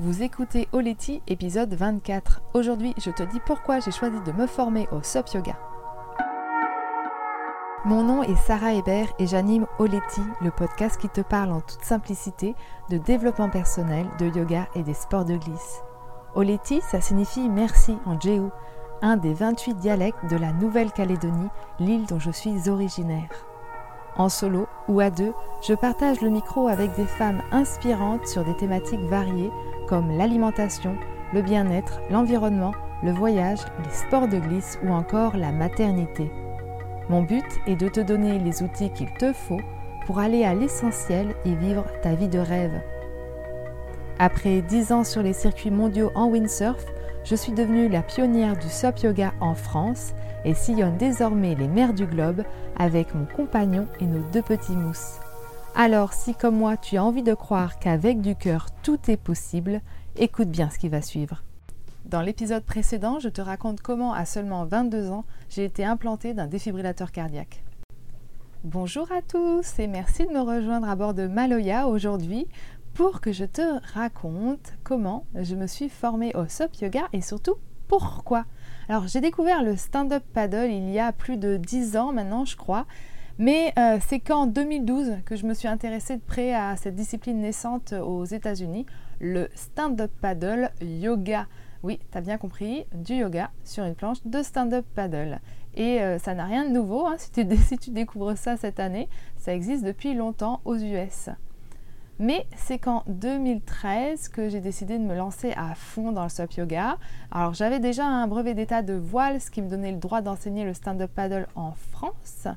Vous écoutez Oleti, épisode 24. Aujourd'hui, je te dis pourquoi j'ai choisi de me former au SUP Yoga. Mon nom est Sarah Hébert et j'anime Oleti, le podcast qui te parle en toute simplicité de développement personnel, de yoga et des sports de glisse. Oleti, ça signifie merci en Jéhu, un des 28 dialectes de la Nouvelle-Calédonie, l'île dont je suis originaire. En solo ou à deux, je partage le micro avec des femmes inspirantes sur des thématiques variées comme l'alimentation, le bien-être, l'environnement, le voyage, les sports de glisse ou encore la maternité. Mon but est de te donner les outils qu'il te faut pour aller à l'essentiel et vivre ta vie de rêve. Après 10 ans sur les circuits mondiaux en windsurf, je suis devenue la pionnière du SUP Yoga en France et sillonne désormais les mers du globe avec mon compagnon et nos deux petits mousses. Alors si comme moi tu as envie de croire qu'avec du cœur tout est possible, écoute bien ce qui va suivre. Dans l'épisode précédent, je te raconte comment à seulement 22 ans, j'ai été implantée d'un défibrillateur cardiaque. Bonjour à tous et merci de me rejoindre à bord de Maloya aujourd'hui pour que je te raconte comment je me suis formée au SUP Yoga et surtout pourquoi. Alors j'ai découvert le stand-up paddle il y a plus de 10 ans maintenant je crois, mais euh, c'est qu'en 2012 que je me suis intéressée de près à cette discipline naissante aux États-Unis, le stand-up paddle yoga. Oui, tu as bien compris, du yoga sur une planche de stand-up paddle. Et euh, ça n'a rien de nouveau, hein, si, tu, si tu découvres ça cette année, ça existe depuis longtemps aux US. Mais c'est qu'en 2013 que j'ai décidé de me lancer à fond dans le SUP yoga. Alors j'avais déjà un brevet d'état de voile, ce qui me donnait le droit d'enseigner le stand-up paddle en France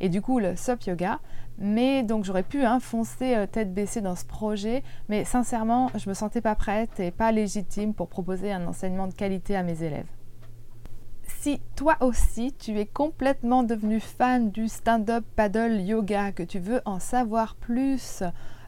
et du coup le SUP yoga. Mais donc j'aurais pu hein, foncer euh, tête baissée dans ce projet, mais sincèrement je me sentais pas prête et pas légitime pour proposer un enseignement de qualité à mes élèves. Si toi aussi tu es complètement devenu fan du stand-up paddle yoga, que tu veux en savoir plus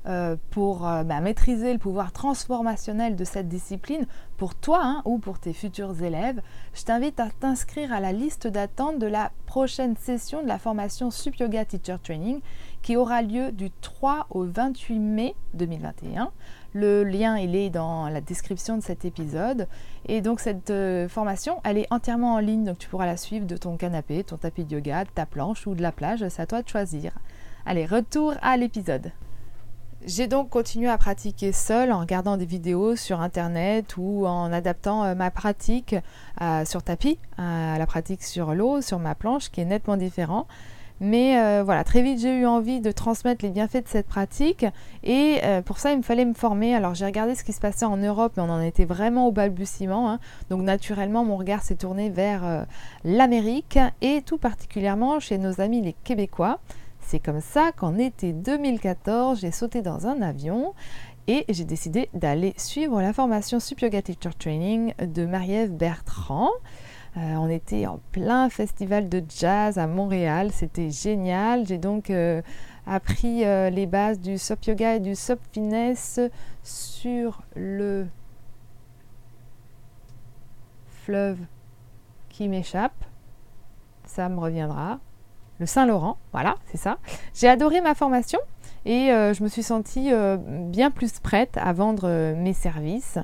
euh, pour euh, bah, maîtriser le pouvoir transformationnel de cette discipline pour toi hein, ou pour tes futurs élèves, je t'invite à t'inscrire à la liste d'attente de la prochaine session de la formation Sup Yoga Teacher Training qui aura lieu du 3 au 28 mai 2021. Le lien est dans la description de cet épisode et donc cette euh, formation elle est entièrement en ligne donc tu pourras la suivre de ton canapé, ton tapis de yoga, de ta planche ou de la plage, c'est à toi de choisir. Allez, retour à l'épisode. J'ai donc continué à pratiquer seule en regardant des vidéos sur internet ou en adaptant euh, ma pratique euh, sur tapis à la pratique sur l'eau, sur ma planche qui est nettement différent. Mais euh, voilà, très vite j'ai eu envie de transmettre les bienfaits de cette pratique et pour ça il me fallait me former. Alors j'ai regardé ce qui se passait en Europe mais on en était vraiment au balbutiement. Hein. Donc naturellement mon regard s'est tourné vers l'Amérique et tout particulièrement chez nos amis les Québécois. C'est comme ça qu'en été 2014, j'ai sauté dans un avion et j'ai décidé d'aller suivre la formation Sup Yoga Teacher Training de Marie-Ève Bertrand. Euh, on était en plein festival de jazz à Montréal, c'était génial. J'ai donc euh, appris euh, les bases du Sup Yoga et du Sup Finesse sur le fleuve qui m'échappe. Ça me reviendra le Saint-Laurent, voilà, c'est ça. J'ai adoré ma formation et euh, je me suis sentie euh, bien plus prête à vendre euh, mes services.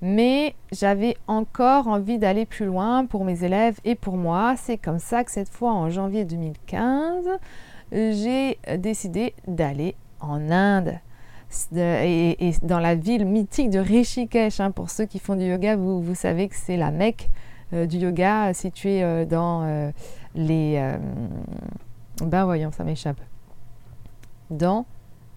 Mais j'avais encore envie d'aller plus loin pour mes élèves et pour moi. C'est comme ça que cette fois, en janvier 2015, j'ai décidé d'aller en Inde. et, dans la ville mythique de Rishikesh, hein, pour ceux qui font du yoga, vous, vous savez que c'est la Mecque du yoga située dans les... Euh, ben voyons, ça m'échappe. Dans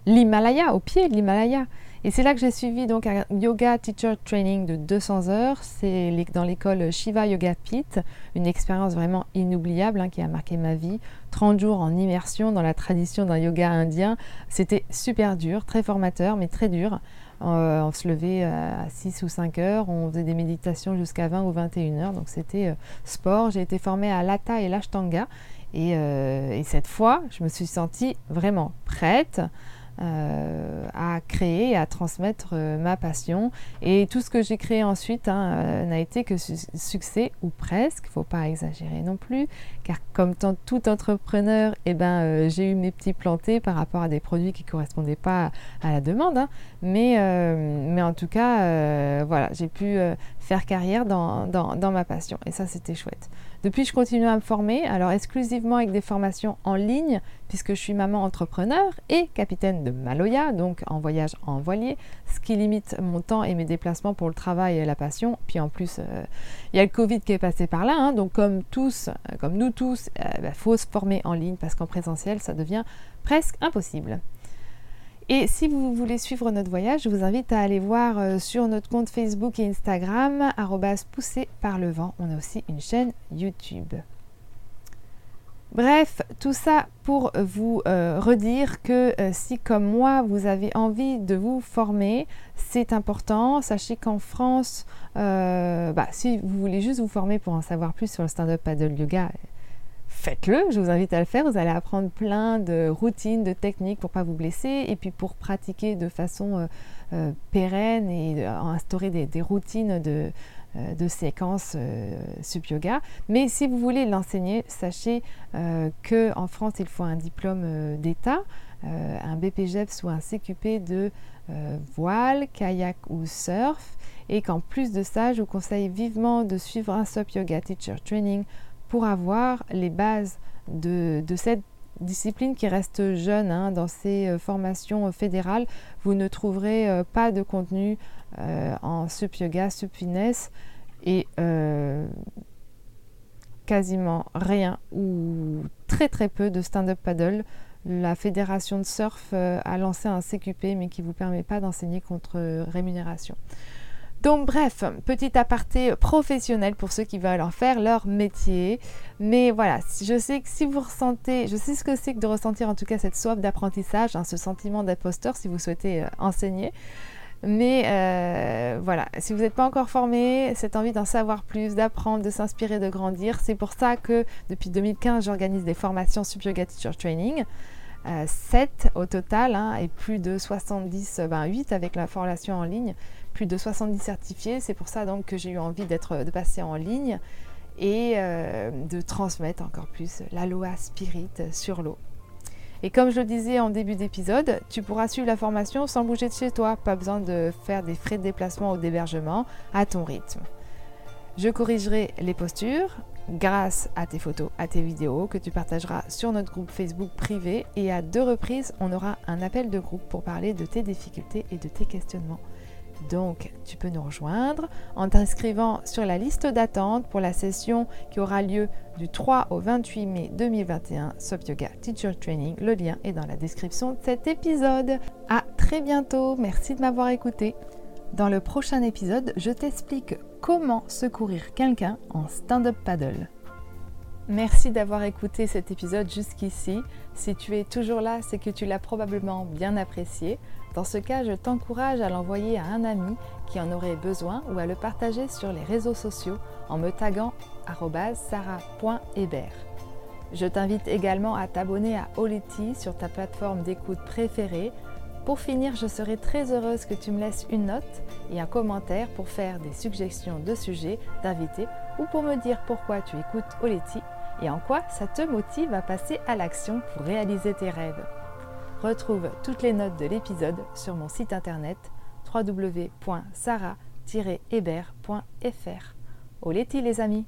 l'Himalaya, au pied de l'Himalaya. Et c'est là que j'ai suivi donc un yoga teacher training de 200 heures. C'est dans l'école Shiva Yoga Pit, une expérience vraiment inoubliable hein, qui a marqué ma vie. 30 jours en immersion dans la tradition d'un yoga indien. C'était super dur, très formateur, mais très dur. Euh, on se levait à 6 ou 5 heures, on faisait des méditations jusqu'à 20 ou 21 heures, donc c'était euh, sport. J'ai été formée à l'Ata et l'Ashtanga, et, euh, et, cette fois, je me suis sentie vraiment prête. euh, créer, à transmettre euh, ma passion. Et tout ce que j'ai créé ensuite hein, euh, n'a été que succès, ou presque, il ne faut pas exagérer non plus, car comme tout entrepreneur, eh ben, j'ai eu mes petits plantés par rapport à des produits qui ne correspondaient pas à, la demande. Hein. Mais, mais en tout cas, voilà, j'ai pu faire carrière dans, dans ma passion. Et ça, c'était chouette. Depuis, je continue à me former, alors exclusivement avec des formations en ligne, puisque je suis maman entrepreneur et capitaine de Maloya, donc en voyage en voilier, ce qui limite mon temps et mes déplacements pour le travail et la passion. Puis en plus, euh, il y a le Covid qui est passé par là, hein, donc comme tous, euh, comme nous tous, il euh, bah, faut se former en ligne parce qu'en présentiel, ça devient presque impossible. Et si vous voulez suivre notre voyage, je vous invite à aller voir euh, sur notre compte Facebook et Instagram, poussé par le vent. On a aussi une chaîne YouTube. Bref, tout ça pour vous euh, redire que euh, si comme moi vous avez envie de vous former, c'est important. Sachez qu'en France, bah, si vous voulez juste vous former pour en savoir plus sur le stand-up paddle yoga, faites-le, je vous invite à le faire. Vous allez apprendre plein de routines, de techniques pour pas vous blesser et puis pour pratiquer de façon euh, euh, pérenne et instaurer des, routines de, euh, séquences sub yoga. Mais si vous voulez l'enseigner, sachez qu'en France, il faut un diplôme d'État, un BPGEPS ou un CQP de voile, kayak ou surf. Et qu'en plus de ça, je vous conseille vivement de suivre un SUP Yoga Teacher Training pour avoir les bases de, cette discipline qui reste jeune hein, dans ces euh, formations euh, fédérales. Vous ne trouverez euh, pas de contenu en sup yoga, sup fitness et quasiment rien ou très très peu de stand-up paddle. La fédération de surf a lancé un CQP mais qui ne vous permet pas d'enseigner contre rémunération. Donc bref, petit aparté professionnel pour ceux qui veulent en faire leur métier. Mais voilà, je sais que si vous ressentez, je sais ce que c'est que de ressentir en tout cas cette soif d'apprentissage, hein, ce sentiment d'imposteur si vous souhaitez euh, enseigner. Mais euh, voilà, si vous n'êtes pas encore formé, cette envie d'en savoir plus, d'apprendre, de s'inspirer, de grandir, c'est pour ça que depuis 2015, j'organise des formations Sub Yoga Teacher Training. 7 euh, au total hein, et plus de 70, ben 8 avec la formation en ligne plus de 70 certifiés. C'est pour ça donc que j'ai eu envie d'être, de passer en ligne et euh, de transmettre encore plus l'aloha spirit sur l'eau. Et comme je le disais en début d'épisode, tu pourras suivre la formation sans bouger de chez toi, pas besoin de faire des frais de déplacement ou d'hébergement à ton rythme. Je corrigerai les postures grâce à tes photos, à tes vidéos que tu partageras sur notre groupe Facebook privé et à deux reprises, on aura un appel de groupe pour parler de tes difficultés et de tes questionnements. Donc, tu peux nous rejoindre en t'inscrivant sur la liste d'attente pour la session qui aura lieu du 3 au 28 mai 2021 Sop Yoga Teacher Training. Le lien est dans la description de cet épisode. À très bientôt. Merci de m'avoir écouté. Dans le prochain épisode, je t'explique comment secourir quelqu'un en stand-up paddle. Merci d'avoir écouté cet épisode jusqu'ici. Si tu es toujours là, c'est que tu l'as probablement bien apprécié. Dans ce cas, je t'encourage à l'envoyer à un ami qui en aurait besoin ou à le partager sur les réseaux sociaux en me taguant sarah.hébert. Je t'invite également à t'abonner à Oleti sur ta plateforme d'écoute préférée. Pour finir, je serai très heureuse que tu me laisses une note et un commentaire pour faire des suggestions de sujets, d'invités ou pour me dire pourquoi tu écoutes Oleti et en quoi ça te motive à passer à l'action pour réaliser tes rêves. Retrouve toutes les notes de l'épisode sur mon site internet www.sarah-hébert.fr. Au les amis